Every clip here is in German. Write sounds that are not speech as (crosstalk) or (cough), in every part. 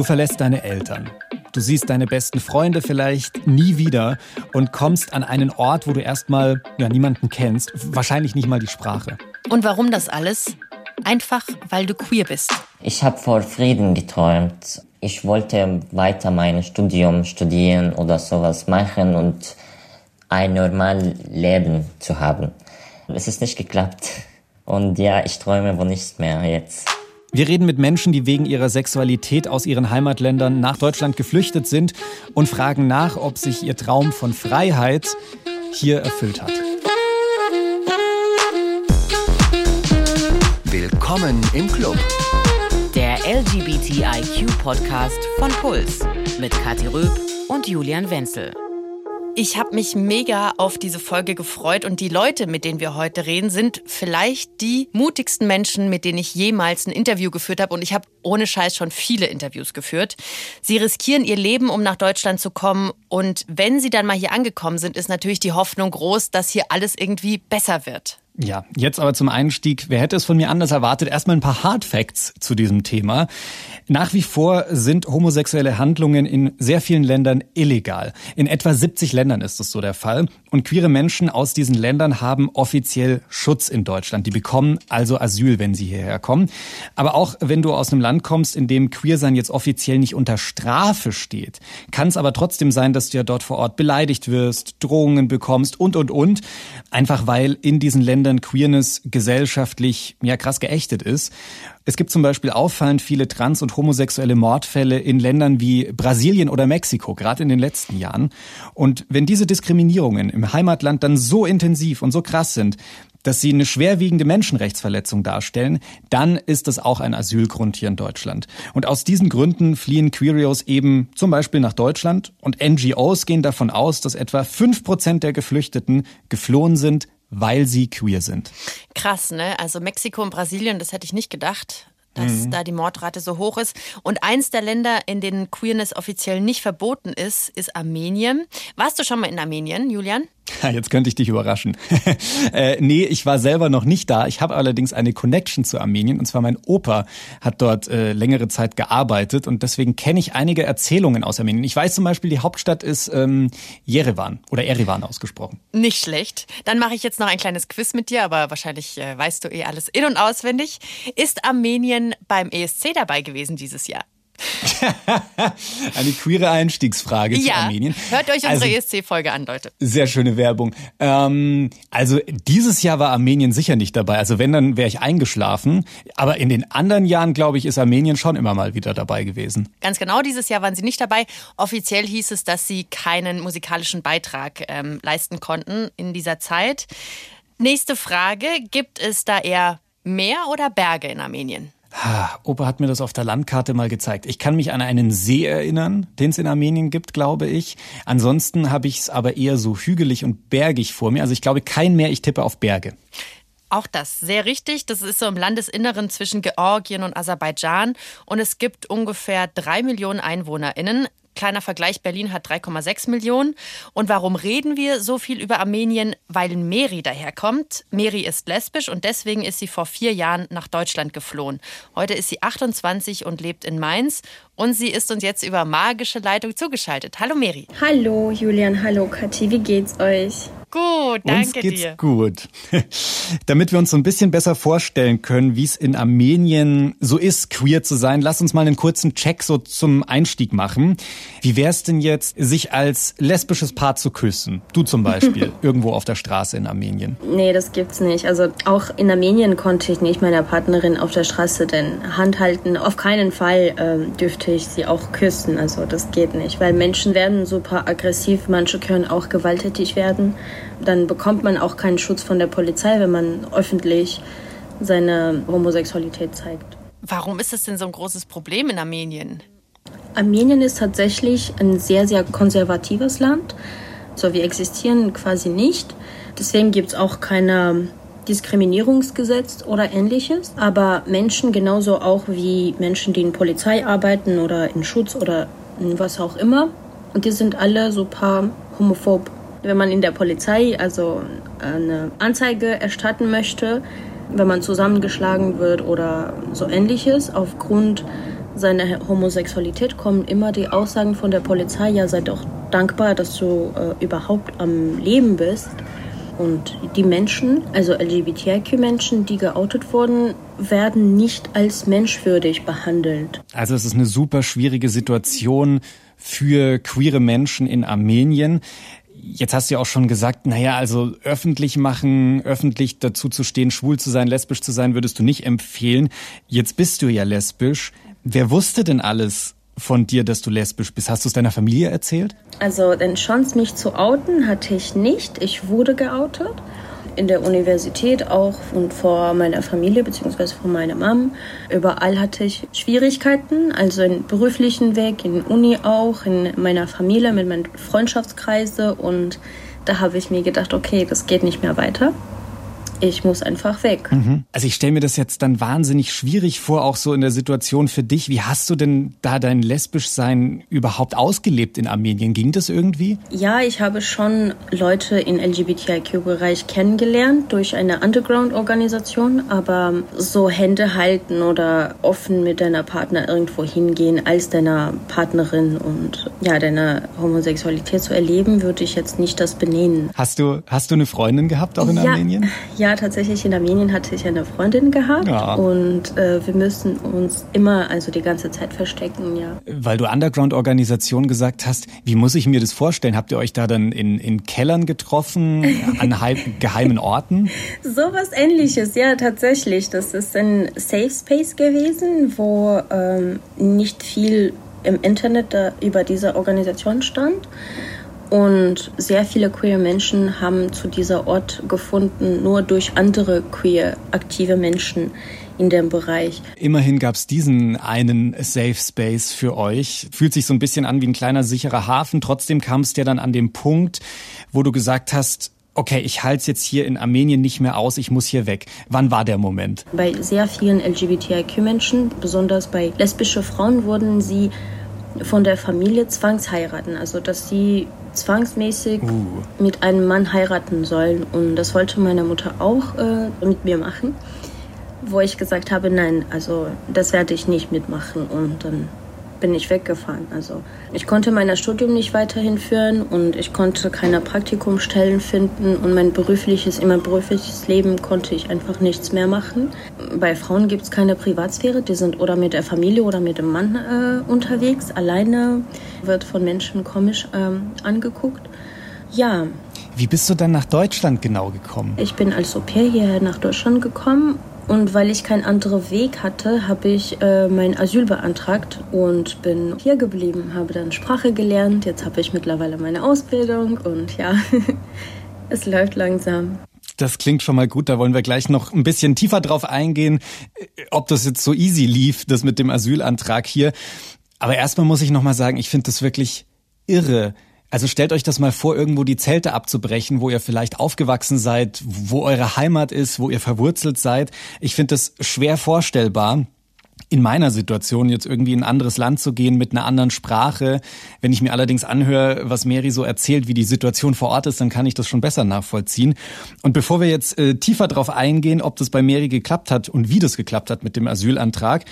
Du verlässt deine Eltern. Du siehst deine besten Freunde vielleicht nie wieder und kommst an einen Ort, wo du erstmal ja, niemanden kennst, wahrscheinlich nicht mal die Sprache. Und warum das alles? Einfach, weil du queer bist. Ich habe vor Frieden geträumt. Ich wollte weiter mein Studium studieren oder sowas machen und ein normales Leben zu haben. Es ist nicht geklappt. Und ja, ich träume wohl nichts mehr jetzt. Wir reden mit Menschen, die wegen ihrer Sexualität aus ihren Heimatländern nach Deutschland geflüchtet sind und fragen nach, ob sich ihr Traum von Freiheit hier erfüllt hat. Willkommen im Club. Der LGBTIQ-Podcast von Puls mit Kathi Röb und Julian Wenzel. Ich habe mich mega auf diese Folge gefreut und die Leute, mit denen wir heute reden, sind vielleicht die mutigsten Menschen, mit denen ich jemals ein Interview geführt habe und ich habe ohne Scheiß schon viele Interviews geführt. Sie riskieren ihr Leben, um nach Deutschland zu kommen und wenn sie dann mal hier angekommen sind, ist natürlich die Hoffnung groß, dass hier alles irgendwie besser wird. Ja, jetzt aber zum Einstieg. Wer hätte es von mir anders erwartet? Erstmal ein paar Hard Facts zu diesem Thema. Nach wie vor sind homosexuelle Handlungen in sehr vielen Ländern illegal. In etwa 70 Ländern ist das so der Fall. Und queere Menschen aus diesen Ländern haben offiziell Schutz in Deutschland. Die bekommen also Asyl, wenn sie hierher kommen. Aber auch wenn du aus einem Land kommst, in dem Queersein jetzt offiziell nicht unter Strafe steht, kann es aber trotzdem sein, dass du ja dort vor Ort beleidigt wirst, Drohungen bekommst und, und, und. Einfach weil in diesen Ländern Ländern Queerness gesellschaftlich ja krass geächtet ist. Es gibt zum Beispiel auffallend viele trans- und homosexuelle Mordfälle in Ländern wie Brasilien oder Mexiko, gerade in den letzten Jahren. Und wenn diese Diskriminierungen im Heimatland dann so intensiv und so krass sind, dass sie eine schwerwiegende Menschenrechtsverletzung darstellen, dann ist das auch ein Asylgrund hier in Deutschland. Und aus diesen Gründen fliehen Queerios eben zum Beispiel nach Deutschland und NGOs gehen davon aus, dass etwa fünf Prozent der Geflüchteten geflohen sind, weil sie queer sind. Krass, ne? Also Mexiko und Brasilien, das hätte ich nicht gedacht dass mhm. da die Mordrate so hoch ist. Und eins der Länder, in denen Queerness offiziell nicht verboten ist, ist Armenien. Warst du schon mal in Armenien, Julian? (laughs) Jetzt könnte ich dich überraschen. (laughs) äh, nee, ich war selber noch nicht da. Ich habe allerdings eine Connection zu Armenien. Und zwar mein Opa hat dort äh, längere Zeit gearbeitet und deswegen kenne ich einige Erzählungen aus Armenien. Ich weiß zum Beispiel, die Hauptstadt ist ähm, Yerevan oder Erivan ausgesprochen. Nicht schlecht. Dann mache ich jetzt noch ein kleines Quiz mit dir, aber wahrscheinlich äh, weißt du eh alles in- und auswendig. Ist Armenien beim ESC dabei gewesen dieses Jahr? (laughs) Eine queere Einstiegsfrage ja, zu Armenien. Hört euch unsere also, ESC-Folge an, Leute. Sehr schöne Werbung. Ähm, also dieses Jahr war Armenien sicher nicht dabei. Also wenn, dann wäre ich eingeschlafen. Aber in den anderen Jahren, glaube ich, ist Armenien schon immer mal wieder dabei gewesen. Ganz genau, dieses Jahr waren sie nicht dabei. Offiziell hieß es, dass sie keinen musikalischen Beitrag ähm, leisten konnten in dieser Zeit. Nächste Frage, gibt es da eher Meer oder Berge in Armenien? Opa hat mir das auf der Landkarte mal gezeigt. Ich kann mich an einen See erinnern, den es in Armenien gibt, glaube ich. Ansonsten habe ich es aber eher so hügelig und bergig vor mir. Also ich glaube kein Meer, ich tippe auf Berge. Auch das, sehr richtig. Das ist so im Landesinneren zwischen Georgien und Aserbaidschan. Und es gibt ungefähr drei Millionen EinwohnerInnen. Kleiner Vergleich, Berlin hat 3,6 Millionen. Und warum reden wir so viel über Armenien? Weil Meri daherkommt. Meri ist lesbisch und deswegen ist sie vor vier Jahren nach Deutschland geflohen. Heute ist sie 28 und lebt in Mainz. Und sie ist uns jetzt über magische Leitung zugeschaltet. Hallo Meri. Hallo Julian, hallo Kathi, wie geht's euch? Gut, danke uns geht's dir. gut. (laughs) Damit wir uns so ein bisschen besser vorstellen können, wie es in Armenien so ist, queer zu sein, lass uns mal einen kurzen Check so zum Einstieg machen. Wie wäre es denn jetzt, sich als lesbisches Paar zu küssen? Du zum Beispiel, (laughs) irgendwo auf der Straße in Armenien. Nee, das gibt's nicht. Also auch in Armenien konnte ich nicht meiner Partnerin auf der Straße den Hand halten. Auf keinen Fall ähm, dürfte ich sie auch küssen. Also das geht nicht, weil Menschen werden super aggressiv, manche können auch gewalttätig werden dann bekommt man auch keinen Schutz von der Polizei, wenn man öffentlich seine Homosexualität zeigt. Warum ist das denn so ein großes Problem in Armenien? Armenien ist tatsächlich ein sehr, sehr konservatives Land. So, wir existieren quasi nicht. Deswegen gibt es auch keine Diskriminierungsgesetz oder ähnliches. Aber Menschen genauso auch wie Menschen, die in Polizei arbeiten oder in Schutz oder in was auch immer. Und die sind alle super homophob wenn man in der Polizei also eine Anzeige erstatten möchte, wenn man zusammengeschlagen wird oder so ähnliches aufgrund seiner Homosexualität kommen immer die Aussagen von der Polizei, ja, sei doch dankbar, dass du äh, überhaupt am Leben bist. Und die Menschen, also LGBTIQ-Menschen, die geoutet wurden, werden nicht als menschwürdig behandelt. Also es ist eine super schwierige Situation für queere Menschen in Armenien. Jetzt hast du ja auch schon gesagt, naja, also öffentlich machen, öffentlich dazu zu stehen, schwul zu sein, lesbisch zu sein, würdest du nicht empfehlen. Jetzt bist du ja lesbisch. Wer wusste denn alles von dir, dass du lesbisch bist? Hast du es deiner Familie erzählt? Also den Chance, mich zu outen, hatte ich nicht. Ich wurde geoutet. In der Universität auch und vor meiner Familie bzw. vor meiner Mom. Überall hatte ich Schwierigkeiten, also im beruflichen Weg, in Uni auch, in meiner Familie, mit meinen Freundschaftskreise. Und da habe ich mir gedacht, okay, das geht nicht mehr weiter ich muss einfach weg. Mhm. Also ich stelle mir das jetzt dann wahnsinnig schwierig vor, auch so in der Situation für dich. Wie hast du denn da dein Lesbischsein überhaupt ausgelebt in Armenien? Ging das irgendwie? Ja, ich habe schon Leute im LGBTIQ-Bereich kennengelernt durch eine Underground-Organisation, aber so Hände halten oder offen mit deiner Partner irgendwo hingehen als deiner Partnerin und ja, deine Homosexualität zu erleben, würde ich jetzt nicht das benennen. Hast du, hast du eine Freundin gehabt auch in ja, Armenien? Ja, ja, tatsächlich in Armenien hatte ich eine Freundin gehabt ja. und äh, wir müssen uns immer, also die ganze Zeit verstecken, ja. Weil du Underground-Organisation gesagt hast, wie muss ich mir das vorstellen? Habt ihr euch da dann in, in Kellern getroffen, (laughs) an geheimen Orten? Sowas ähnliches, ja, tatsächlich. Das ist ein Safe Space gewesen, wo ähm, nicht viel im Internet über diese Organisation stand. Und sehr viele queer Menschen haben zu dieser Ort gefunden, nur durch andere queer aktive Menschen in dem Bereich. Immerhin gab es diesen einen Safe Space für euch. Fühlt sich so ein bisschen an wie ein kleiner sicherer Hafen. Trotzdem kam es dir dann an dem Punkt, wo du gesagt hast, okay, ich halte es jetzt hier in Armenien nicht mehr aus, ich muss hier weg. Wann war der Moment? Bei sehr vielen LGBTIQ-Menschen, besonders bei lesbischen Frauen, wurden sie von der Familie zwangsheiraten. Also dass sie zwangsmäßig uh. mit einem Mann heiraten sollen. Und das wollte meine Mutter auch äh, mit mir machen. Wo ich gesagt habe, nein, also das werde ich nicht mitmachen. Und dann bin ich weggefahren. Also ich konnte mein Studium nicht weiterhin führen und ich konnte keine Praktikumstellen finden und mein berufliches, immer berufliches Leben konnte ich einfach nichts mehr machen. Bei Frauen gibt es keine Privatsphäre, die sind oder mit der Familie oder mit dem Mann äh, unterwegs. Alleine wird von Menschen komisch ähm, angeguckt. Ja, wie bist du dann nach Deutschland genau gekommen? Ich bin als Au pair hierher nach Deutschland gekommen und weil ich keinen anderen Weg hatte, habe ich äh, mein Asyl beantragt und bin hier geblieben, habe dann Sprache gelernt. Jetzt habe ich mittlerweile meine Ausbildung und ja, (laughs) es läuft langsam. Das klingt schon mal gut. Da wollen wir gleich noch ein bisschen tiefer drauf eingehen, ob das jetzt so easy lief, das mit dem Asylantrag hier. Aber erstmal muss ich noch mal sagen, ich finde das wirklich irre, also stellt euch das mal vor, irgendwo die Zelte abzubrechen, wo ihr vielleicht aufgewachsen seid, wo eure Heimat ist, wo ihr verwurzelt seid. Ich finde das schwer vorstellbar in meiner Situation jetzt irgendwie in ein anderes Land zu gehen mit einer anderen Sprache. Wenn ich mir allerdings anhöre, was Mary so erzählt, wie die Situation vor Ort ist, dann kann ich das schon besser nachvollziehen. Und bevor wir jetzt äh, tiefer darauf eingehen, ob das bei Mary geklappt hat und wie das geklappt hat mit dem Asylantrag,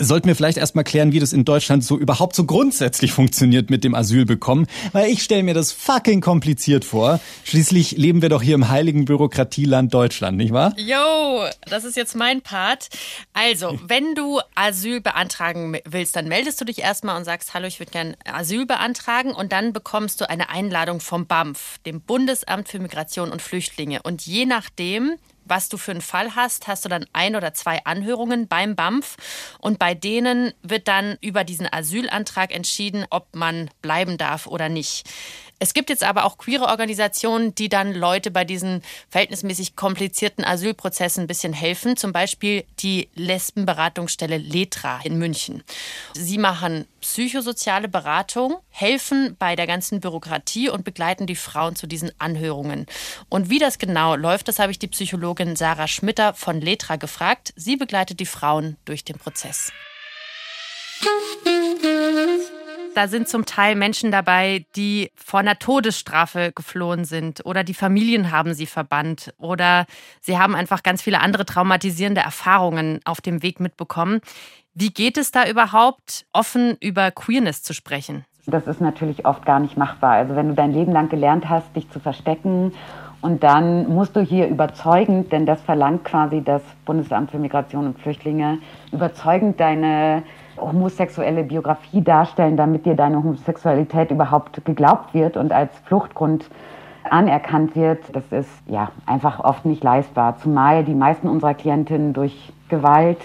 sollten wir vielleicht erstmal klären, wie das in Deutschland so überhaupt so grundsätzlich funktioniert mit dem Asyl bekommen, weil ich stelle mir das fucking kompliziert vor. Schließlich leben wir doch hier im heiligen Bürokratieland Deutschland, nicht wahr? Yo, das ist jetzt mein Part. Also, wenn du Asyl beantragen willst, dann meldest du dich erstmal und sagst, hallo, ich würde gern Asyl beantragen und dann bekommst du eine Einladung vom BAMF, dem Bundesamt für Migration und Flüchtlinge. Und je nachdem, was du für einen Fall hast, hast du dann ein oder zwei Anhörungen beim BAMF und bei denen wird dann über diesen Asylantrag entschieden, ob man bleiben darf oder nicht. Es gibt jetzt aber auch queere Organisationen, die dann Leute bei diesen verhältnismäßig komplizierten Asylprozessen ein bisschen helfen. Zum Beispiel die Lesbenberatungsstelle Letra in München. Sie machen psychosoziale Beratung, helfen bei der ganzen Bürokratie und begleiten die Frauen zu diesen Anhörungen. Und wie das genau läuft, das habe ich die Psychologin Sarah Schmitter von Letra gefragt. Sie begleitet die Frauen durch den Prozess. (laughs) Da sind zum Teil Menschen dabei, die vor einer Todesstrafe geflohen sind oder die Familien haben sie verbannt oder sie haben einfach ganz viele andere traumatisierende Erfahrungen auf dem Weg mitbekommen. Wie geht es da überhaupt, offen über Queerness zu sprechen? Das ist natürlich oft gar nicht machbar. Also wenn du dein Leben lang gelernt hast, dich zu verstecken und dann musst du hier überzeugend, denn das verlangt quasi das Bundesamt für Migration und Flüchtlinge, überzeugend deine homosexuelle Biografie darstellen, damit dir deine Homosexualität überhaupt geglaubt wird und als Fluchtgrund anerkannt wird. Das ist ja einfach oft nicht leistbar, zumal die meisten unserer Klientinnen durch Gewalt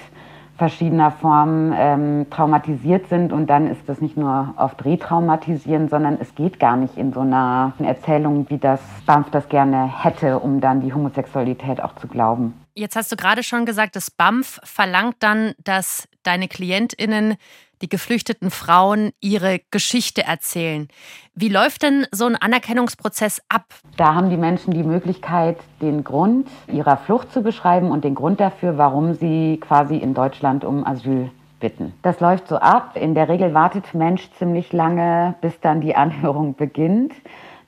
verschiedener Formen ähm, traumatisiert sind und dann ist das nicht nur oft retraumatisieren, sondern es geht gar nicht in so einer Erzählung, wie das BAMF das gerne hätte, um dann die Homosexualität auch zu glauben. Jetzt hast du gerade schon gesagt, das BAMF verlangt dann, dass deine KlientInnen die geflüchteten Frauen ihre Geschichte erzählen. Wie läuft denn so ein Anerkennungsprozess ab? Da haben die Menschen die Möglichkeit, den Grund ihrer Flucht zu beschreiben und den Grund dafür, warum sie quasi in Deutschland um Asyl bitten. Das läuft so ab. In der Regel wartet Mensch ziemlich lange, bis dann die Anhörung beginnt.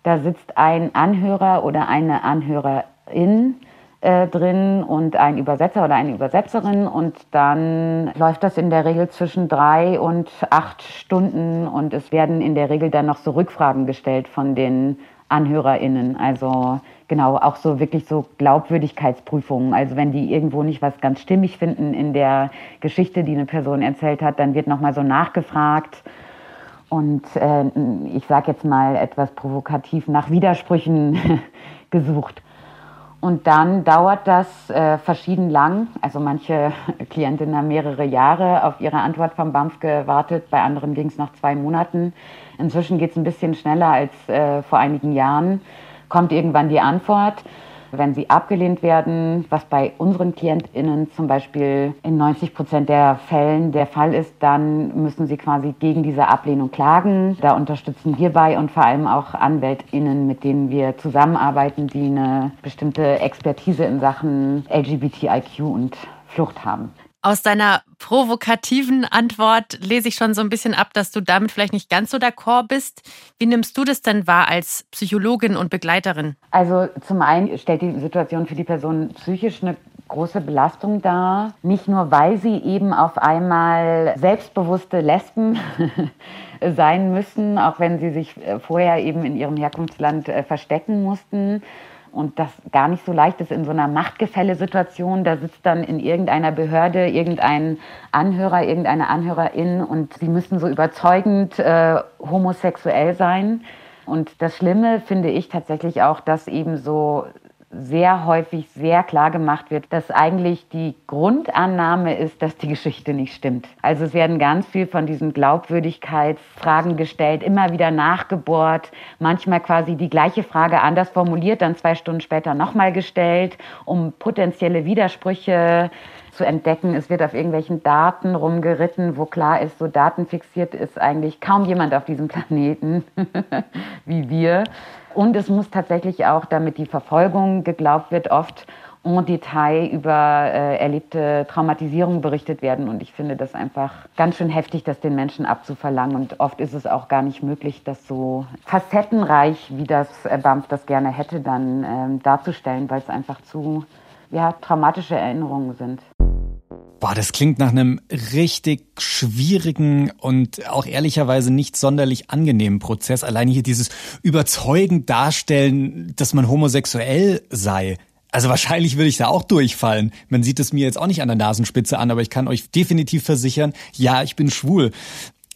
Da sitzt ein Anhörer oder eine Anhörerin äh, drin und ein Übersetzer oder eine Übersetzerin und dann läuft das in der Regel zwischen drei und acht Stunden und es werden in der Regel dann noch so Rückfragen gestellt von den AnhörerInnen. Also genau, auch so wirklich so Glaubwürdigkeitsprüfungen. Also wenn die irgendwo nicht was ganz stimmig finden in der Geschichte, die eine Person erzählt hat, dann wird nochmal so nachgefragt. Und äh, ich sage jetzt mal etwas provokativ nach Widersprüchen (laughs) gesucht. Und dann dauert das äh, verschieden lang. Also manche (laughs) Klientinnen haben mehrere Jahre auf ihre Antwort vom BAMF gewartet, bei anderen ging es nach zwei Monaten. Inzwischen geht es ein bisschen schneller als äh, vor einigen Jahren. Kommt irgendwann die Antwort. Wenn sie abgelehnt werden, was bei unseren KlientInnen zum Beispiel in 90 Prozent der Fällen der Fall ist, dann müssen sie quasi gegen diese Ablehnung klagen. Da unterstützen wir bei und vor allem auch AnwältInnen, mit denen wir zusammenarbeiten, die eine bestimmte Expertise in Sachen LGBTIQ und Flucht haben. Aus deiner provokativen Antwort lese ich schon so ein bisschen ab, dass du damit vielleicht nicht ganz so d'accord bist. Wie nimmst du das denn wahr als Psychologin und Begleiterin? Also zum einen stellt die Situation für die Person psychisch eine große Belastung dar. Nicht nur, weil sie eben auf einmal selbstbewusste Lesben (laughs) sein müssen, auch wenn sie sich äh, vorher eben in ihrem Herkunftsland äh, verstecken mussten, und das gar nicht so leicht ist in so einer Machtgefälle-Situation. Da sitzt dann in irgendeiner Behörde irgendein Anhörer, irgendeine Anhörerin und sie müssen so überzeugend äh, homosexuell sein. Und das Schlimme finde ich tatsächlich auch, dass eben so sehr häufig sehr klar gemacht wird, dass eigentlich die Grundannahme ist, dass die Geschichte nicht stimmt. Also es werden ganz viel von diesen Glaubwürdigkeitsfragen gestellt, immer wieder nachgebohrt, manchmal quasi die gleiche Frage anders formuliert, dann zwei Stunden später nochmal gestellt, um potenzielle Widersprüche zu entdecken. Es wird auf irgendwelchen Daten rumgeritten, wo klar ist, so datenfixiert ist eigentlich kaum jemand auf diesem Planeten (laughs) wie wir. Und es muss tatsächlich auch, damit die Verfolgung geglaubt wird, oft en Detail über äh, erlebte Traumatisierung berichtet werden. Und ich finde das einfach ganz schön heftig, das den Menschen abzuverlangen. Und oft ist es auch gar nicht möglich, das so facettenreich, wie das äh, BAMF das gerne hätte, dann ähm, darzustellen, weil es einfach zu ja, traumatische Erinnerungen sind. Boah, das klingt nach einem richtig schwierigen und auch ehrlicherweise nicht sonderlich angenehmen Prozess. Allein hier dieses überzeugend darstellen, dass man homosexuell sei. Also wahrscheinlich würde ich da auch durchfallen. Man sieht es mir jetzt auch nicht an der Nasenspitze an, aber ich kann euch definitiv versichern, ja, ich bin schwul.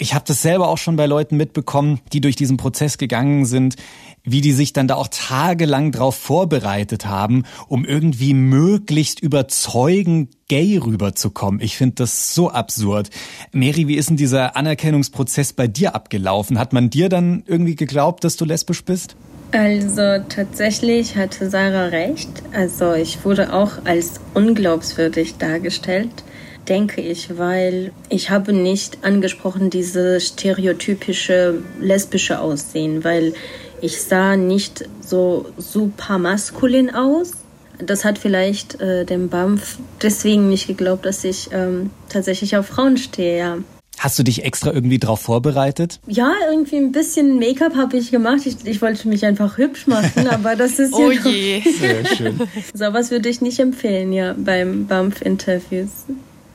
Ich habe das selber auch schon bei Leuten mitbekommen, die durch diesen Prozess gegangen sind, wie die sich dann da auch tagelang drauf vorbereitet haben, um irgendwie möglichst überzeugend gay rüberzukommen. Ich finde das so absurd. Mary, wie ist denn dieser Anerkennungsprozess bei dir abgelaufen? Hat man dir dann irgendwie geglaubt, dass du lesbisch bist? Also tatsächlich hatte Sarah recht. Also ich wurde auch als unglaubwürdig dargestellt, denke ich, weil ich habe nicht angesprochen diese stereotypische lesbische Aussehen, weil ich sah nicht so super maskulin aus. Das hat vielleicht äh, dem BAMF deswegen nicht geglaubt, dass ich ähm, tatsächlich auf Frauen stehe, ja. Hast du dich extra irgendwie darauf vorbereitet? Ja, irgendwie ein bisschen Make-up habe ich gemacht. Ich, ich, wollte mich einfach hübsch machen, (laughs) aber das ist oh ja je. Sehr schön. (laughs) So was würde ich nicht empfehlen, ja, beim BAMF-Interviews.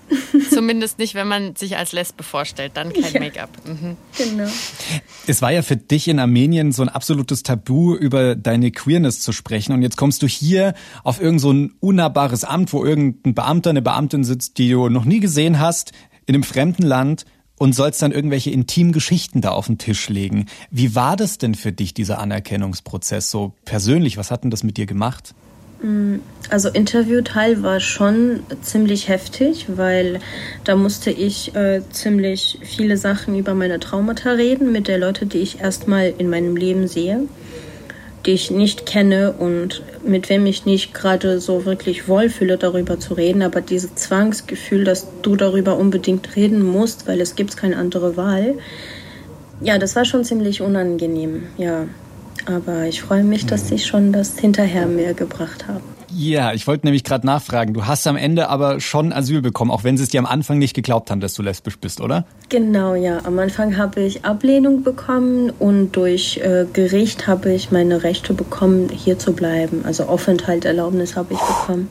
(laughs) Zumindest nicht, wenn man sich als Lesbe vorstellt, dann kein ja. Make-up. Mhm. Genau. Es war ja für dich in Armenien so ein absolutes Tabu, über deine Queerness zu sprechen. Und jetzt kommst du hier auf irgend so ein unnahbares Amt, wo irgendein Beamter, eine Beamtin sitzt, die du noch nie gesehen hast, in einem fremden Land und sollst dann irgendwelche intimen Geschichten da auf den Tisch legen. Wie war das denn für dich, dieser Anerkennungsprozess, so persönlich? Was hat denn das mit dir gemacht? Mm, also Interviewteil war schon ziemlich heftig, weil da musste ich äh, ziemlich viele Sachen über meine Traumata reden mit der Leute, die ich erstmal in meinem Leben sehe, die ich nicht kenne und mit wem ich nicht gerade so wirklich wohlfühle, darüber zu reden. Aber dieses Zwangsgefühl, dass du darüber unbedingt reden musst, weil es gibt keine andere Wahl, ja, das war schon ziemlich unangenehm, ja. Aber ich freue mich, dass Sie schon das hinterher mir gebracht haben. Ja, ich wollte nämlich gerade nachfragen. Du hast am Ende aber schon Asyl bekommen, auch wenn sie es dir am Anfang nicht geglaubt haben, dass du lesbisch bist, oder? Genau, ja. Am Anfang habe ich Ablehnung bekommen und durch äh, Gericht habe ich meine Rechte bekommen, hier zu bleiben. Also Aufenthalterlaubnis habe ich bekommen.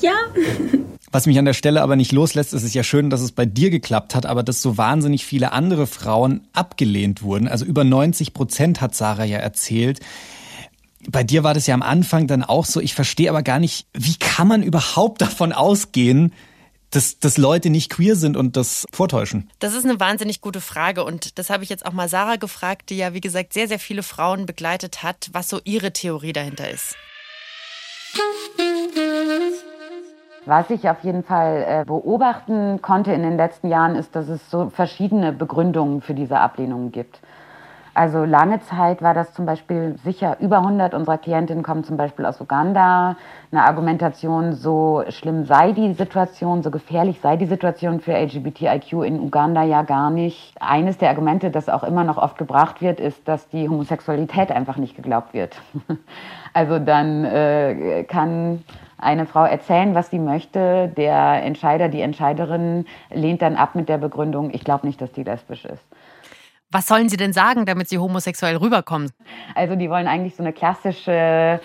Ja. (laughs) Was mich an der Stelle aber nicht loslässt, ist es ja schön, dass es bei dir geklappt hat, aber dass so wahnsinnig viele andere Frauen abgelehnt wurden. Also über 90 Prozent hat Sarah ja erzählt. Bei dir war das ja am Anfang dann auch so. Ich verstehe aber gar nicht, wie kann man überhaupt davon ausgehen, dass, dass Leute nicht queer sind und das vortäuschen? Das ist eine wahnsinnig gute Frage und das habe ich jetzt auch mal Sarah gefragt, die ja wie gesagt sehr, sehr viele Frauen begleitet hat, was so ihre Theorie dahinter ist. Was ich auf jeden Fall äh, beobachten konnte in den letzten Jahren, ist, dass es so verschiedene Begründungen für diese Ablehnungen gibt. Also lange Zeit war das zum Beispiel sicher über 100 unserer Klientinnen kommen zum Beispiel aus Uganda. Eine Argumentation, so schlimm sei die Situation, so gefährlich sei die Situation für LGBTIQ in Uganda ja gar nicht. Eines der Argumente, das auch immer noch oft gebracht wird, ist, dass die Homosexualität einfach nicht geglaubt wird. (laughs) Also dann äh, kann eine Frau erzählen, was sie möchte. Der Entscheider, die Entscheiderin lehnt dann ab mit der Begründung, ich glaube nicht, dass die lesbisch ist. Was sollen sie denn sagen, damit sie homosexuell rüberkommen? Also die wollen eigentlich so eine klassische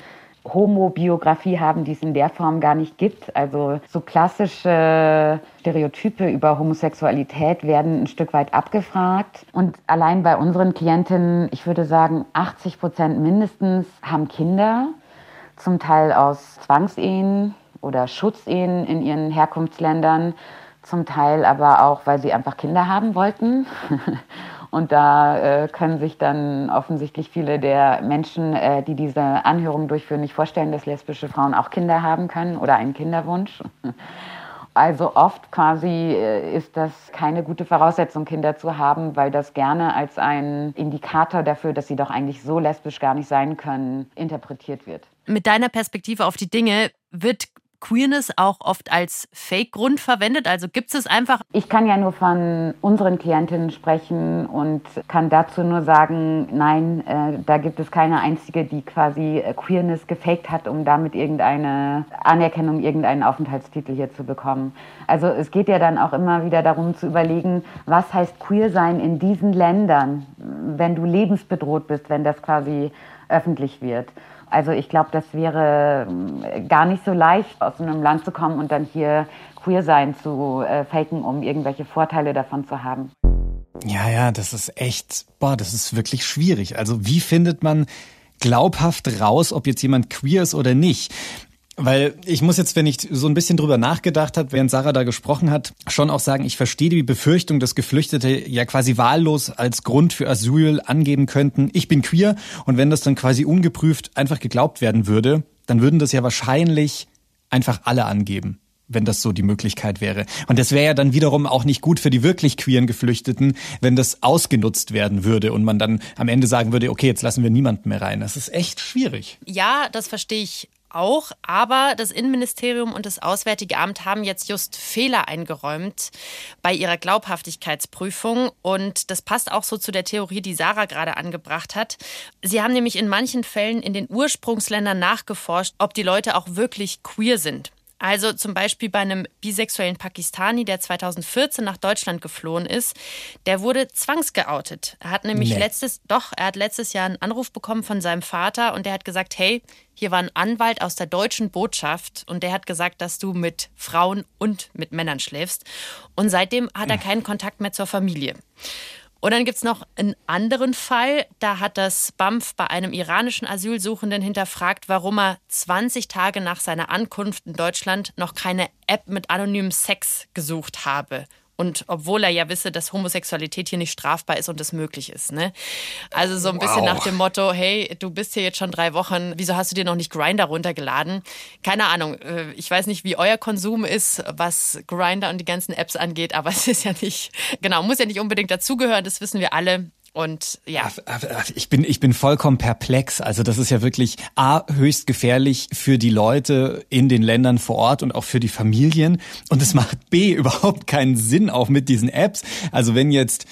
Homobiografie haben, die es in der Form gar nicht gibt. Also so klassische Stereotype über Homosexualität werden ein Stück weit abgefragt. Und allein bei unseren Klientinnen, ich würde sagen, 80 Prozent mindestens haben Kinder zum Teil aus Zwangsehen oder Schutzehen in ihren Herkunftsländern, zum Teil aber auch, weil sie einfach Kinder haben wollten. (laughs) Und da äh, können sich dann offensichtlich viele der Menschen, äh, die diese Anhörung durchführen, nicht vorstellen, dass lesbische Frauen auch Kinder haben können oder einen Kinderwunsch. (laughs) Also oft quasi äh, ist das keine gute Voraussetzung, Kinder zu haben, weil das gerne als ein Indikator dafür, dass sie doch eigentlich so lesbisch gar nicht sein können, interpretiert wird. Mit deiner Perspektive auf die Dinge wird Queerness auch oft als Fake-Grund verwendet? Also gibt es einfach? Ich kann ja nur von unseren Klientinnen sprechen und kann dazu nur sagen, nein, äh, da gibt es keine einzige, die quasi äh, Queerness gefaked hat, um damit irgendeine Anerkennung, irgendeinen Aufenthaltstitel hier zu bekommen. Also es geht ja dann auch immer wieder darum zu überlegen, was heißt queer sein in diesen Ländern, wenn du lebensbedroht bist, wenn das quasi öffentlich wird. Also ich glaube, das wäre ähm, gar nicht so leicht, aus einem Land zu kommen und dann hier queer sein zu äh, faken, um irgendwelche Vorteile davon zu haben. Ja, ja, das ist echt, boah, das ist wirklich schwierig. Also wie findet man glaubhaft raus, ob jetzt jemand queer ist oder nicht? Weil ich muss jetzt, wenn ich so ein bisschen drüber nachgedacht habe, während Sarah da gesprochen hat, schon auch sagen, ich verstehe die Befürchtung, dass Geflüchtete ja quasi wahllos als Grund für Asyl angeben könnten, ich bin queer. Und wenn das dann quasi ungeprüft einfach geglaubt werden würde, dann würden das ja wahrscheinlich einfach alle angeben wenn das so die Möglichkeit wäre. Und das wäre ja dann wiederum auch nicht gut für die wirklich queeren Geflüchteten, wenn das ausgenutzt werden würde und man dann am Ende sagen würde, okay, jetzt lassen wir niemanden mehr rein. Das ist echt schwierig. Ja, das verstehe ich auch, aber das Innenministerium und das Auswärtige Amt haben jetzt just Fehler eingeräumt bei ihrer Glaubhaftigkeitsprüfung und das passt auch so zu der Theorie, die Sarah gerade angebracht hat. Sie haben nämlich in manchen Fällen in den Ursprungsländern nachgeforscht, ob die Leute auch wirklich queer sind. Also zum Beispiel bei einem bisexuellen Pakistani, der 2014 nach Deutschland geflohen ist, der wurde zwangsgeoutet. Er hat nämlich nee. letztes, doch, er hat letztes Jahr einen Anruf bekommen von seinem Vater und der hat gesagt, hey, hier war ein Anwalt aus der deutschen Botschaft und der hat gesagt, dass du mit Frauen und mit Männern schläfst. Und seitdem hat er keinen Kontakt mehr zur Familie. Und dann gibt es noch einen anderen Fall. Da hat das BAMF bei einem iranischen Asylsuchenden hinterfragt, warum er 20 Tage nach seiner Ankunft in Deutschland noch keine App mit anonymem Sex gesucht habe. Und obwohl er ja wisse, dass Homosexualität hier nicht strafbar ist und es möglich ist. Ne? Also so ein bisschen wow. nach dem Motto, hey, du bist hier jetzt schon drei Wochen, wieso hast du dir noch nicht Grinder runtergeladen? Keine Ahnung, äh, ich weiß nicht, wie euer Konsum ist, was Grinder und die ganzen Apps angeht, aber (laughs) es ist ja nicht, genau, muss ja nicht unbedingt dazugehören, das wissen wir alle. Und ja. Ich bin, ich bin vollkommen perplex. Also das ist ja wirklich A, höchst gefährlich für die Leute in den Ländern vor Ort und auch für die Familien. Und es macht B, (laughs) überhaupt keinen Sinn auch mit diesen Apps. Also wenn jetzt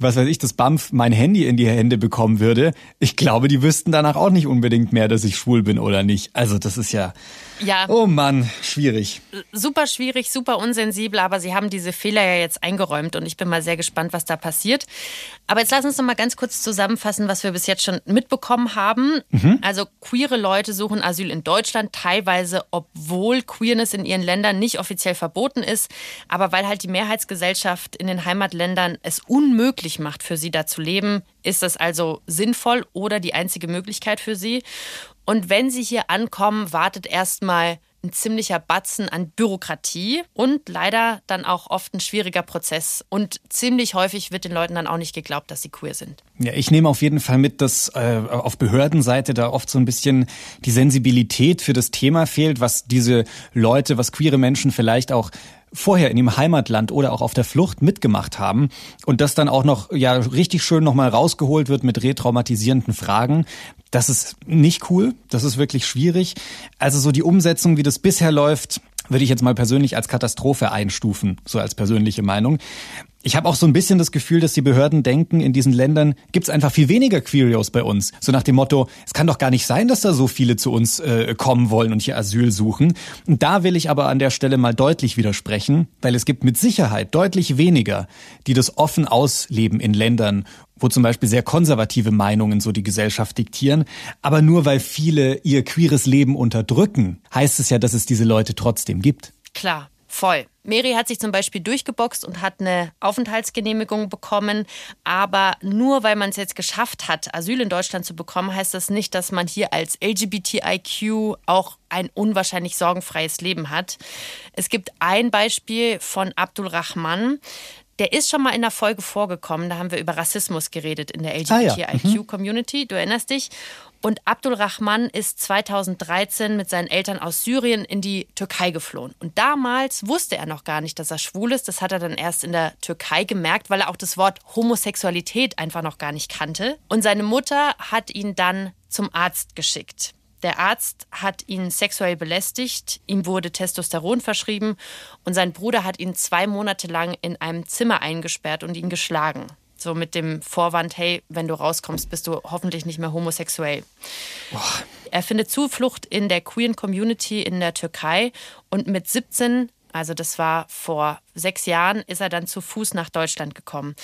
was weiß ich, das BAMF mein Handy in die Hände bekommen würde, ich glaube, die wüssten danach auch nicht unbedingt mehr, dass ich schwul bin oder nicht. Also das ist ja, ja. oh Mann, schwierig. Super schwierig, super unsensibel, aber sie haben diese Fehler ja jetzt eingeräumt und ich bin mal sehr gespannt, was da passiert. Aber jetzt lass uns noch mal ganz kurz zusammenfassen, was wir bis jetzt schon mitbekommen haben. Mhm. Also queere Leute suchen Asyl in Deutschland, teilweise obwohl Queerness in ihren Ländern nicht offiziell verboten ist, aber weil halt die Mehrheitsgesellschaft in den Heimatländern es unmöglich möglich macht, für sie da zu leben. Ist das also sinnvoll oder die einzige Möglichkeit für sie? Und wenn sie hier ankommen, wartet erstmal ein ziemlicher Batzen an Bürokratie und leider dann auch oft ein schwieriger Prozess. Und ziemlich häufig wird den Leuten dann auch nicht geglaubt, dass sie queer sind. Ja, ich nehme auf jeden Fall mit, dass äh, auf Behördenseite da oft so ein bisschen die Sensibilität für das Thema fehlt, was diese Leute, was queere Menschen vielleicht auch vorher in ihrem Heimatland oder auch auf der Flucht mitgemacht haben und das dann auch noch ja richtig schön nochmal rausgeholt wird mit retraumatisierenden Fragen. Das ist nicht cool, das ist wirklich schwierig. Also so die Umsetzung, wie das bisher läuft, würde ich jetzt mal persönlich als Katastrophe einstufen, so als persönliche Meinung. Ich habe auch so ein bisschen das Gefühl, dass die Behörden denken, in diesen Ländern gibt's einfach viel weniger Queerios bei uns. So nach dem Motto, es kann doch gar nicht sein, dass da so viele zu uns äh, kommen wollen und hier Asyl suchen. Und da will ich aber an der Stelle mal deutlich widersprechen, weil es gibt mit Sicherheit deutlich weniger, die das offen ausleben in Ländern, wo zum Beispiel sehr konservative Meinungen so die Gesellschaft diktieren. Aber nur weil viele ihr queeres Leben unterdrücken, heißt es ja, dass es diese Leute trotzdem gibt. Klar. Voll. Mary hat sich zum Beispiel durchgeboxt und hat eine Aufenthaltsgenehmigung bekommen. Aber nur weil man es jetzt geschafft hat, Asyl in Deutschland zu bekommen, heißt das nicht, dass man hier als LGBTIQ auch ein unwahrscheinlich sorgenfreies Leben hat. Es gibt ein Beispiel von Abdul Rahman. Der ist schon mal in der Folge vorgekommen. Da haben wir über Rassismus geredet in der LGBTIQ-Community. Ah, ja. mhm. Du erinnerst dich. Und Abdul Rahman ist 2013 mit seinen Eltern aus Syrien in die Türkei geflohen. Und damals wusste er noch gar nicht, dass er schwul ist. Das hat er dann erst in der Türkei gemerkt, weil er auch das Wort Homosexualität einfach noch gar nicht kannte. Und seine Mutter hat ihn dann zum Arzt geschickt. Der Arzt hat ihn sexuell belästigt, ihm wurde Testosteron verschrieben und sein Bruder hat ihn zwei Monate lang in einem Zimmer eingesperrt und ihn geschlagen. So mit dem Vorwand, hey, wenn du rauskommst, bist du hoffentlich nicht mehr homosexuell. Boah. Er findet Zuflucht in der queeren Community in der Türkei und mit 17 also das war vor sechs Jahren, ist er dann zu Fuß nach Deutschland gekommen.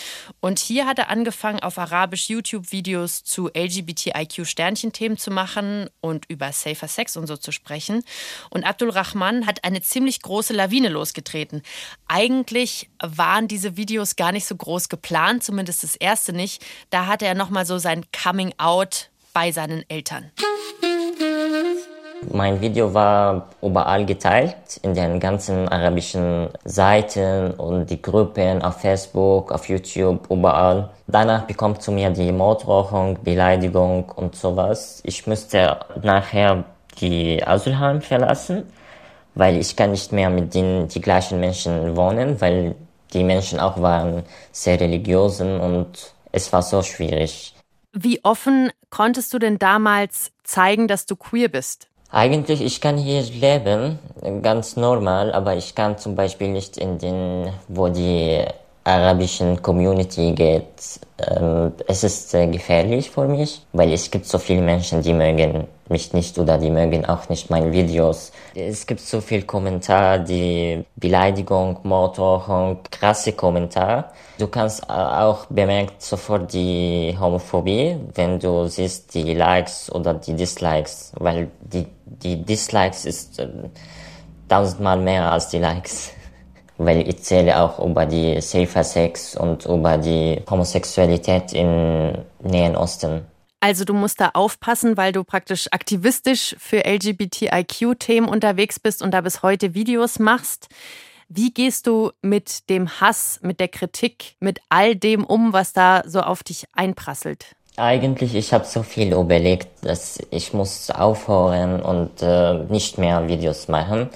Und hier hat er angefangen, auf Arabisch YouTube-Videos zu LGBTIQ-Sternchen-Themen zu machen und über Safer Sex und so zu sprechen. Und Abdul Rahman hat eine ziemlich große Lawine losgetreten. Eigentlich waren diese Videos gar nicht so groß geplant, zumindest das erste nicht. Da hatte er nochmal so sein Coming Out bei seinen Eltern. Mein Video war überall geteilt, in den ganzen arabischen Seiten und die Gruppen auf Facebook, auf YouTube, überall. Danach bekommt zu mir die Morddrohung, Beleidigung und sowas. Ich müsste nachher die Asylheim verlassen, weil ich kann nicht mehr mit den die gleichen Menschen wohnen, weil die Menschen auch waren sehr religiös und es war so schwierig. Wie offen konntest du denn damals zeigen, dass du queer bist? Eigentlich, ich kann hier leben, ganz normal, aber ich kann zum Beispiel nicht in den, wo die arabischen Community geht, äh, es ist äh, gefährlich für mich, weil es gibt so viele Menschen, die mögen mich nicht oder die mögen auch nicht meine Videos. Es gibt so viel Kommentar, die Beleidigung, Morddrohung, krasse Kommentar. Du kannst auch bemerkt sofort die Homophobie, wenn du siehst die Likes oder die Dislikes, weil die, die Dislikes ist äh, tausendmal mehr als die Likes (laughs) weil ich zähle auch über die Safer Sex und über die Homosexualität im Nähen Osten. Also du musst da aufpassen, weil du praktisch aktivistisch für LGBTIQ-Themen unterwegs bist und da bis heute Videos machst. Wie gehst du mit dem Hass, mit der Kritik, mit all dem um, was da so auf dich einprasselt? Eigentlich, ich habe so viel überlegt, dass ich muss aufhören und äh, nicht mehr Videos machen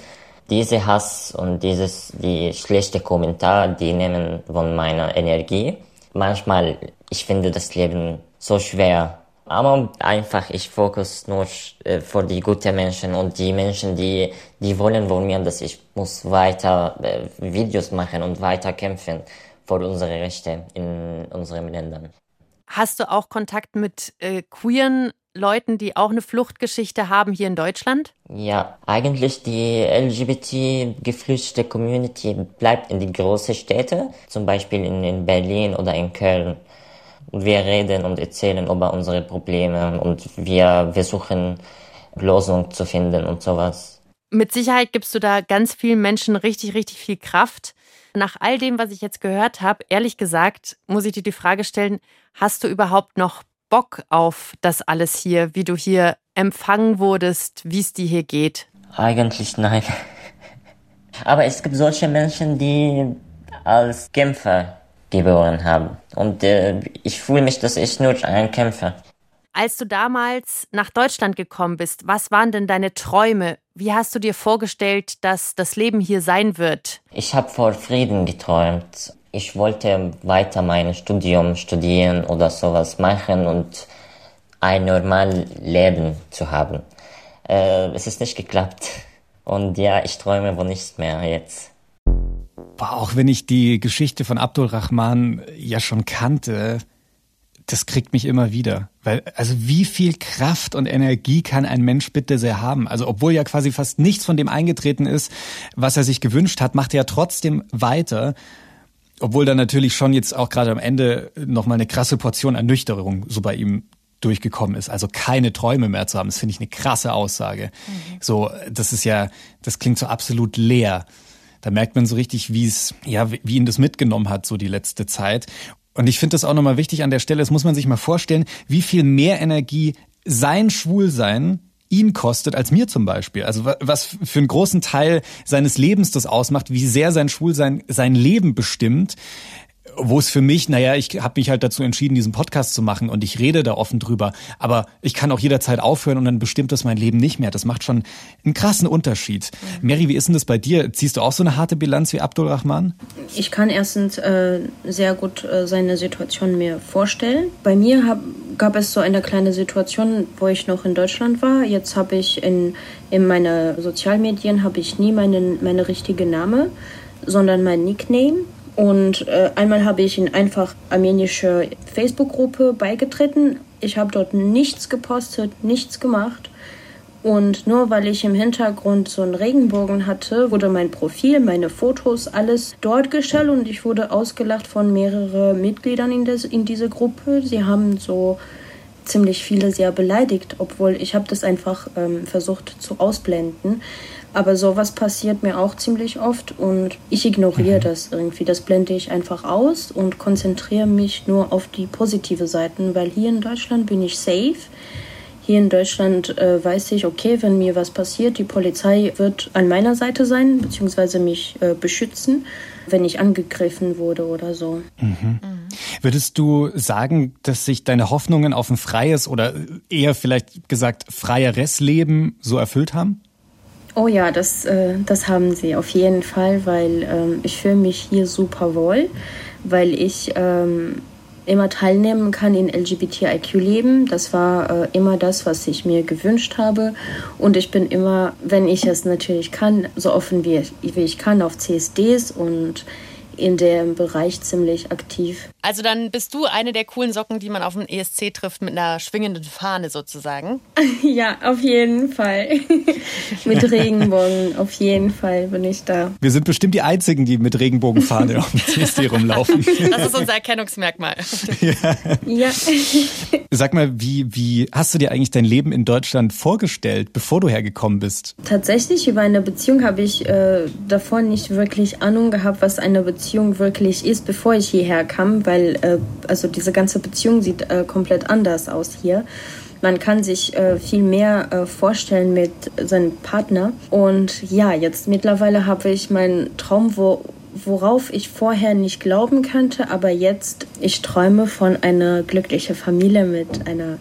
diese Hass und dieses, die schlechte Kommentar, die nehmen von meiner Energie. Manchmal, ich finde das Leben so schwer. Aber einfach, ich fokus nur äh, die guten Menschen und die Menschen, die, die wollen von mir, dass ich muss weiter äh, Videos machen und weiter kämpfen für unsere Rechte in unseren Ländern. Hast du auch Kontakt mit äh, queeren Leuten, die auch eine Fluchtgeschichte haben hier in Deutschland? Ja, eigentlich die LGBT-geflüchtete Community bleibt in die großen Städte, zum Beispiel in, in Berlin oder in Köln. Wir reden und erzählen über unsere Probleme und wir versuchen Lösungen zu finden und sowas. Mit Sicherheit gibst du da ganz vielen Menschen richtig, richtig viel Kraft. Nach all dem, was ich jetzt gehört habe, ehrlich gesagt, muss ich dir die Frage stellen, hast du überhaupt noch Bock auf das alles hier, wie du hier empfangen wurdest, wie es dir hier geht? Eigentlich nein. Aber es gibt solche Menschen, die als Kämpfer geboren haben. Und äh, ich fühle mich, dass ich nur ein Kämpfer. Als du damals nach Deutschland gekommen bist, was waren denn deine Träume? Wie hast du dir vorgestellt, dass das Leben hier sein wird? Ich habe vor Frieden geträumt ich wollte weiter mein Studium studieren oder sowas machen und ein normales Leben zu haben. Äh, es ist nicht geklappt. Und ja, ich träume von nichts mehr jetzt. Boah, auch wenn ich die Geschichte von Abdul Rahman ja schon kannte, das kriegt mich immer wieder. Weil, also wie viel Kraft und Energie kann ein Mensch bitte sehr haben? Also obwohl ja quasi fast nichts von dem eingetreten ist, was er sich gewünscht hat, macht er ja trotzdem weiter obwohl da natürlich schon jetzt auch gerade am Ende nochmal eine krasse Portion Ernüchterung so bei ihm durchgekommen ist. Also keine Träume mehr zu haben, das finde ich eine krasse Aussage. Mhm. So, das ist ja, das klingt so absolut leer. Da merkt man so richtig, wie es, ja, wie ihn das mitgenommen hat, so die letzte Zeit. Und ich finde das auch nochmal wichtig an der Stelle, das muss man sich mal vorstellen, wie viel mehr Energie sein Schwulsein ihn kostet als mir zum Beispiel. Also was für einen großen Teil seines Lebens das ausmacht, wie sehr sein Schwulsein sein Leben bestimmt wo es für mich, naja, ich habe mich halt dazu entschieden, diesen Podcast zu machen und ich rede da offen drüber. Aber ich kann auch jederzeit aufhören und dann bestimmt das mein Leben nicht mehr. Das macht schon einen krassen Unterschied. Mhm. Mary, wie ist denn das bei dir? Ziehst du auch so eine harte Bilanz wie Abdul Rahman? Ich kann erstens äh, sehr gut äh, seine Situation mir vorstellen. Bei mir hab, gab es so eine kleine Situation, wo ich noch in Deutschland war. Jetzt habe ich in, in meinen Sozialmedien habe ich nie meinen, meine richtige Name, sondern mein Nickname. Und äh, einmal habe ich in einfach armenische Facebook-Gruppe beigetreten. Ich habe dort nichts gepostet, nichts gemacht. Und nur weil ich im Hintergrund so einen Regenbogen hatte, wurde mein Profil, meine Fotos, alles dort gestellt und ich wurde ausgelacht von mehreren Mitgliedern in, des, in dieser Gruppe. Sie haben so ziemlich viele sehr beleidigt, obwohl ich habe das einfach ähm, versucht zu ausblenden. Aber sowas passiert mir auch ziemlich oft und ich ignoriere mhm. das irgendwie. Das blende ich einfach aus und konzentriere mich nur auf die positive Seiten, weil hier in Deutschland bin ich safe. Hier in Deutschland äh, weiß ich, okay, wenn mir was passiert, die Polizei wird an meiner Seite sein, beziehungsweise mich äh, beschützen, wenn ich angegriffen wurde oder so. Mhm. Mhm. Würdest du sagen, dass sich deine Hoffnungen auf ein freies oder eher vielleicht gesagt freieres Leben so erfüllt haben? Oh ja, das, äh, das haben sie auf jeden Fall, weil ähm, ich fühle mich hier super wohl, weil ich ähm, immer teilnehmen kann in LGBTIQ-Leben. Das war äh, immer das, was ich mir gewünscht habe. Und ich bin immer, wenn ich es natürlich kann, so offen wie, wie ich kann auf CSDs und in dem Bereich ziemlich aktiv. Also dann bist du eine der coolen Socken, die man auf dem ESC trifft mit einer schwingenden Fahne sozusagen. (laughs) ja, auf jeden Fall. (laughs) mit Regenbogen, auf jeden Fall bin ich da. Wir sind bestimmt die Einzigen, die mit Regenbogenfahne auf dem ESC (laughs) rumlaufen. Das ist unser Erkennungsmerkmal. ja. ja. Sag mal, wie, wie hast du dir eigentlich dein Leben in Deutschland vorgestellt, bevor du hergekommen bist? Tatsächlich über eine Beziehung habe ich äh, davor nicht wirklich Ahnung gehabt, was eine Beziehung wirklich ist, bevor ich hierher kam, weil äh, also diese ganze Beziehung sieht äh, komplett anders aus hier. Man kann sich äh, viel mehr äh, vorstellen mit seinem Partner. Und ja, jetzt mittlerweile habe ich meinen Traum, wo, worauf ich vorher nicht glauben könnte, aber jetzt, ich träume von einer glücklichen Familie mit einer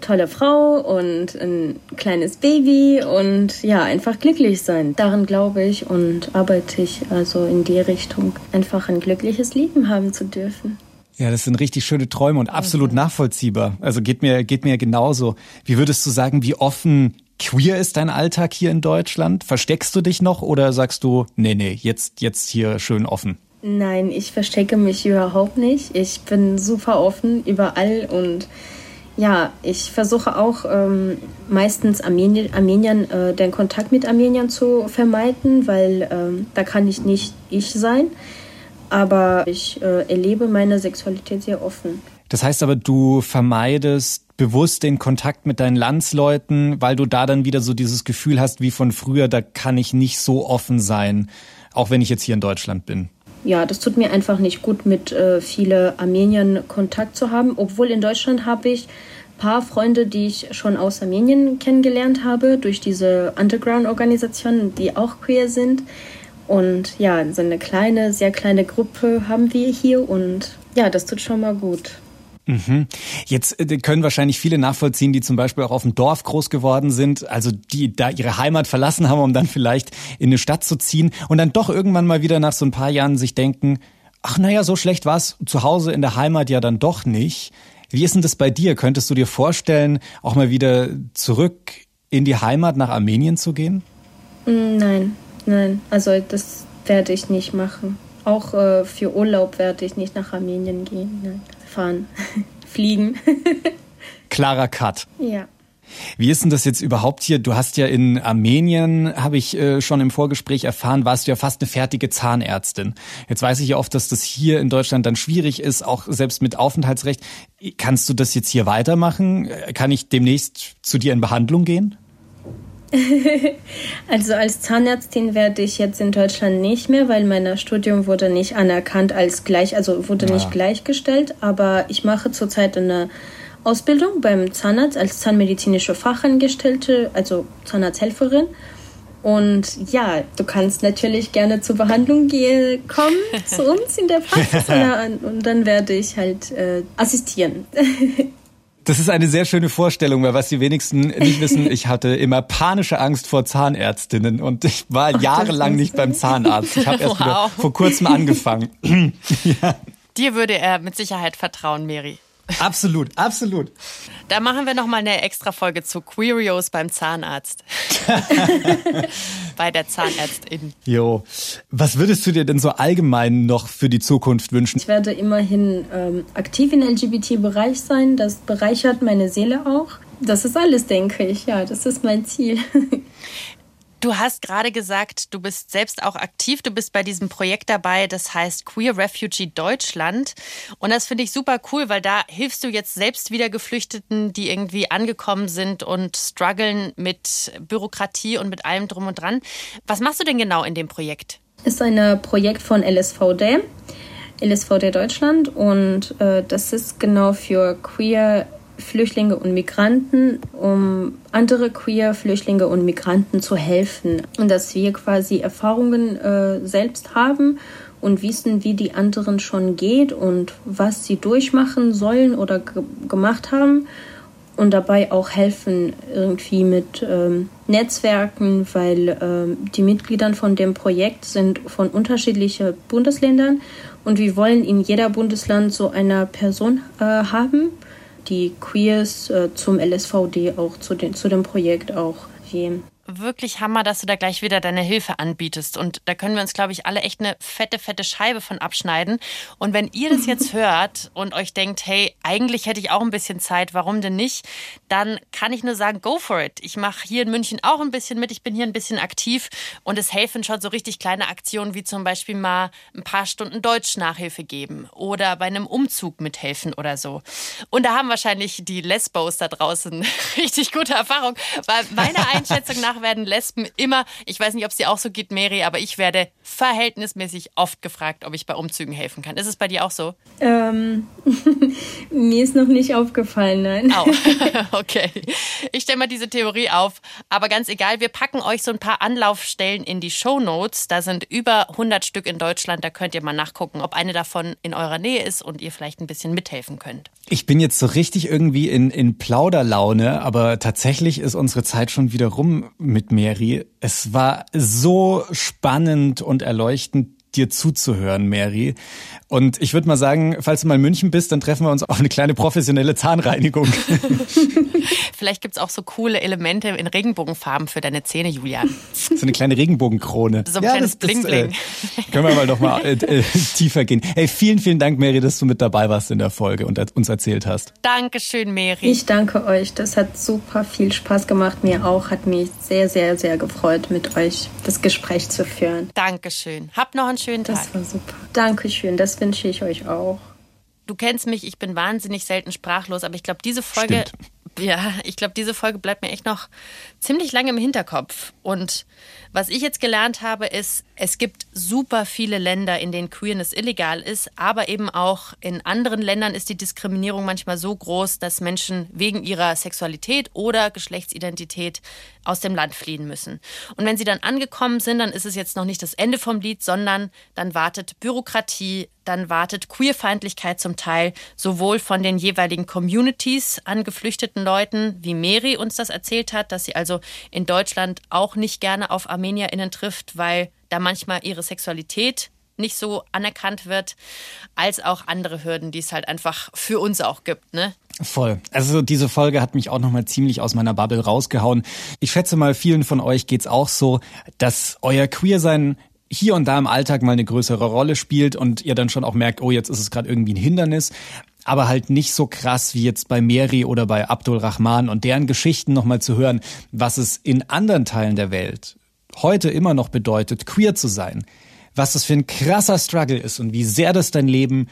tolle Frau und ein kleines Baby und ja, einfach glücklich sein. Daran glaube ich und arbeite ich also in die Richtung, einfach ein glückliches Leben haben zu dürfen. Ja, das sind richtig schöne Träume und absolut nachvollziehbar. Also geht mir, geht mir genauso. Wie würdest du sagen, wie offen queer ist dein Alltag hier in Deutschland? Versteckst du dich noch oder sagst du, nee, nee, jetzt, jetzt hier schön offen? Nein, ich verstecke mich überhaupt nicht. Ich bin super offen überall und ja, ich versuche auch ähm, meistens Armenien, Armenien äh, den Kontakt mit Armeniern zu vermeiden, weil ähm, da kann ich nicht ich sein. Aber ich äh, erlebe meine Sexualität sehr offen. Das heißt aber, du vermeidest bewusst den Kontakt mit deinen Landsleuten, weil du da dann wieder so dieses Gefühl hast wie von früher, da kann ich nicht so offen sein, auch wenn ich jetzt hier in Deutschland bin ja, das tut mir einfach nicht gut, mit äh, viele Armeniern Kontakt zu haben. Obwohl in Deutschland habe ich ein paar Freunde, die ich schon aus Armenien kennengelernt habe, durch diese Underground-Organisationen, die auch queer sind. Und ja, so eine kleine, sehr kleine Gruppe haben wir hier und ja, das tut schon mal gut. Mhm. Jetzt äh, können wahrscheinlich viele nachvollziehen, die zum Beispiel auch auf dem Dorf groß geworden sind, also die da ihre Heimat verlassen haben, um dann vielleicht in eine Stadt zu ziehen und dann doch irgendwann mal wieder nach so ein paar Jahren sich denken, ach naja, so schlecht war es zu Hause in der Heimat ja dann doch nicht. Wie ist denn das bei dir? Könntest du dir vorstellen, auch mal wieder zurück in die Heimat nach Armenien zu gehen? Mm, nein, nein, also das werde ich nicht machen. Auch äh, für Urlaub werde ich nicht nach Armenien gehen. Nein fahren, (laughs) fliegen. (laughs) Klarer Cut. Ja. Wie ist denn das jetzt überhaupt hier? Du hast ja in Armenien, habe ich äh, schon im Vorgespräch erfahren, warst du ja fast eine fertige Zahnärztin. Jetzt weiß ich ja oft, dass das hier in Deutschland dann schwierig ist, auch selbst mit Aufenthaltsrecht. Kannst du das jetzt hier weitermachen? Kann ich demnächst zu dir in Behandlung gehen? (laughs) also als Zahnärztin werde ich jetzt in Deutschland nicht mehr, weil mein Studium wurde nicht anerkannt als gleich, also wurde ja. nicht gleichgestellt. Aber ich mache zurzeit eine Ausbildung beim Zahnarzt als zahnmedizinische Fachangestellte, also Zahnarzthelferin. Und ja, du kannst natürlich gerne zur Behandlung gehen, kommen (laughs) zu uns in der Praxis und dann werde ich halt äh, assistieren. (laughs) Das ist eine sehr schöne Vorstellung, weil was die wenigsten nicht wissen, ich hatte immer panische Angst vor Zahnärztinnen und ich war Ach, jahrelang nicht beim Zahnarzt. Ich habe erst wow. vor kurzem angefangen. (laughs) ja. Dir würde er mit Sicherheit vertrauen, Mary. Absolut, absolut. Da machen wir nochmal eine extra Folge zu Querios beim Zahnarzt. (laughs) Bei der Zahnärztin. Jo. Was würdest du dir denn so allgemein noch für die Zukunft wünschen? Ich werde immerhin ähm, aktiv im LGBT-Bereich sein. Das bereichert meine Seele auch. Das ist alles, denke ich. Ja, das ist mein Ziel. (laughs) Du hast gerade gesagt, du bist selbst auch aktiv. Du bist bei diesem Projekt dabei, das heißt Queer Refugee Deutschland. Und das finde ich super cool, weil da hilfst du jetzt selbst wieder Geflüchteten, die irgendwie angekommen sind und strugglen mit Bürokratie und mit allem drum und dran. Was machst du denn genau in dem Projekt? Ist ein Projekt von LSVD, LSVD Deutschland. Und äh, das ist genau für queer Flüchtlinge und Migranten, um andere queer Flüchtlinge und Migranten zu helfen. Und dass wir quasi Erfahrungen äh, selbst haben und wissen, wie die anderen schon geht und was sie durchmachen sollen oder ge gemacht haben. Und dabei auch helfen irgendwie mit ähm, Netzwerken, weil ähm, die Mitglieder von dem Projekt sind von unterschiedlichen Bundesländern und wir wollen in jeder Bundesland so eine Person äh, haben die Queers äh, zum LSVD auch zu, den, zu dem Projekt auch gehen. Wirklich Hammer, dass du da gleich wieder deine Hilfe anbietest. Und da können wir uns, glaube ich, alle echt eine fette, fette Scheibe von abschneiden. Und wenn ihr das jetzt (laughs) hört und euch denkt, hey, eigentlich hätte ich auch ein bisschen Zeit, warum denn nicht? Dann kann ich nur sagen, go for it. Ich mache hier in München auch ein bisschen mit. Ich bin hier ein bisschen aktiv und es helfen schon so richtig kleine Aktionen wie zum Beispiel mal ein paar Stunden Deutsch-Nachhilfe geben oder bei einem Umzug mithelfen oder so. Und da haben wahrscheinlich die Lesbos da draußen (laughs) richtig gute Erfahrung, weil meiner (laughs) Einschätzung nach werden Lesben immer, ich weiß nicht, ob es dir auch so geht, Mary, aber ich werde verhältnismäßig oft gefragt, ob ich bei Umzügen helfen kann. Ist es bei dir auch so? Ähm, (laughs) mir ist noch nicht aufgefallen, nein. Oh, (laughs) okay. Ich stelle mal diese Theorie auf, aber ganz egal, wir packen euch so ein paar Anlaufstellen in die Show Notes. Da sind über 100 Stück in Deutschland, da könnt ihr mal nachgucken, ob eine davon in eurer Nähe ist und ihr vielleicht ein bisschen mithelfen könnt. Ich bin jetzt so richtig irgendwie in, in Plauderlaune, aber tatsächlich ist unsere Zeit schon wieder rum mit Mary. Es war so spannend und erleuchtend, dir zuzuhören, Mary. Und ich würde mal sagen, falls du mal in München bist, dann treffen wir uns auf eine kleine professionelle Zahnreinigung. (laughs) Vielleicht gibt's auch so coole Elemente in Regenbogenfarben für deine Zähne, Julian. So eine kleine Regenbogenkrone. So ein ja, kleines Bling-Bling. Äh, können wir mal noch mal äh, äh, tiefer gehen. Hey, vielen, vielen Dank, Mary, dass du mit dabei warst in der Folge und uns erzählt hast. Dankeschön, Mary. Ich danke euch. Das hat super viel Spaß gemacht. Mir auch. Hat mich sehr, sehr, sehr gefreut, mit euch das Gespräch zu führen. Dankeschön. Habt noch einen schönen Tag. Das war super. Dankeschön. Das wünsche ich euch auch. Du kennst mich, ich bin wahnsinnig selten sprachlos, aber ich glaube, diese Folge, Stimmt. ja, ich glaube, diese Folge bleibt mir echt noch ziemlich lange im Hinterkopf. Und was ich jetzt gelernt habe, ist, es gibt super viele Länder, in denen Queerness illegal ist, aber eben auch in anderen Ländern ist die Diskriminierung manchmal so groß, dass Menschen wegen ihrer Sexualität oder Geschlechtsidentität aus dem Land fliehen müssen. Und wenn sie dann angekommen sind, dann ist es jetzt noch nicht das Ende vom Lied, sondern dann wartet Bürokratie, dann wartet Queerfeindlichkeit zum Teil sowohl von den jeweiligen Communities an geflüchteten Leuten, wie Mary uns das erzählt hat, dass sie also in Deutschland auch nicht gerne auf ArmenierInnen trifft, weil da manchmal ihre Sexualität nicht so anerkannt wird, als auch andere Hürden, die es halt einfach für uns auch gibt, ne? Voll. Also diese Folge hat mich auch nochmal ziemlich aus meiner Bubble rausgehauen. Ich schätze mal, vielen von euch geht's auch so, dass euer Queersein hier und da im Alltag mal eine größere Rolle spielt und ihr dann schon auch merkt, oh, jetzt ist es gerade irgendwie ein Hindernis aber halt nicht so krass wie jetzt bei Meri oder bei Abdul Rahman und deren Geschichten nochmal zu hören, was es in anderen Teilen der Welt heute immer noch bedeutet, queer zu sein, was das für ein krasser Struggle ist und wie sehr das dein Leben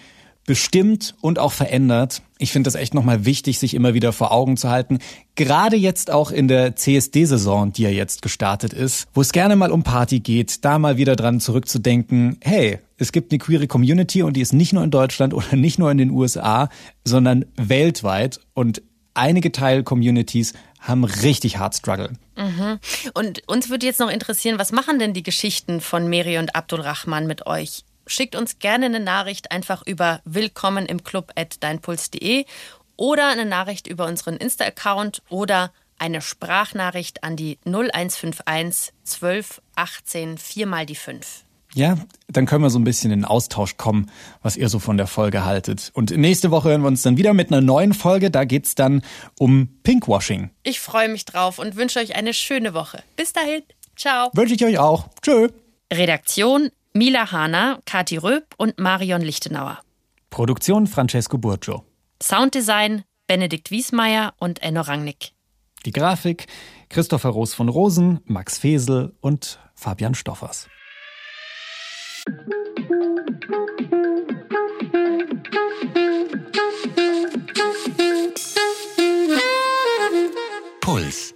bestimmt und auch verändert. Ich finde das echt nochmal wichtig, sich immer wieder vor Augen zu halten. Gerade jetzt auch in der CSD-Saison, die ja jetzt gestartet ist, wo es gerne mal um Party geht, da mal wieder dran zurückzudenken, hey, es gibt eine queere Community und die ist nicht nur in Deutschland oder nicht nur in den USA, sondern weltweit und einige Teil-Communities haben richtig hart Struggle. Mhm. Und uns würde jetzt noch interessieren, was machen denn die Geschichten von Meri und Abdulrahman mit euch? schickt uns gerne eine Nachricht einfach über willkommen im Club at deinpuls.de oder eine Nachricht über unseren Insta-Account oder eine Sprachnachricht an die 0151 12 18 4 mal die 5. Ja, dann können wir so ein bisschen in den Austausch kommen, was ihr so von der Folge haltet. Und nächste Woche hören wir uns dann wieder mit einer neuen Folge. Da geht's dann um Pinkwashing. Ich freue mich drauf und wünsche euch eine schöne Woche. Bis dahin. Ciao. Wünsche ich euch auch. Tschö. Redaktion Mila Hahner, Kati Röb und Marion Lichtenauer. Produktion Francesco Burgio. Sounddesign Benedikt Wiesmeier und Enno Rangnick. Die Grafik Christopher Roos von Rosen, Max Fesel und Fabian Stoffers. Puls.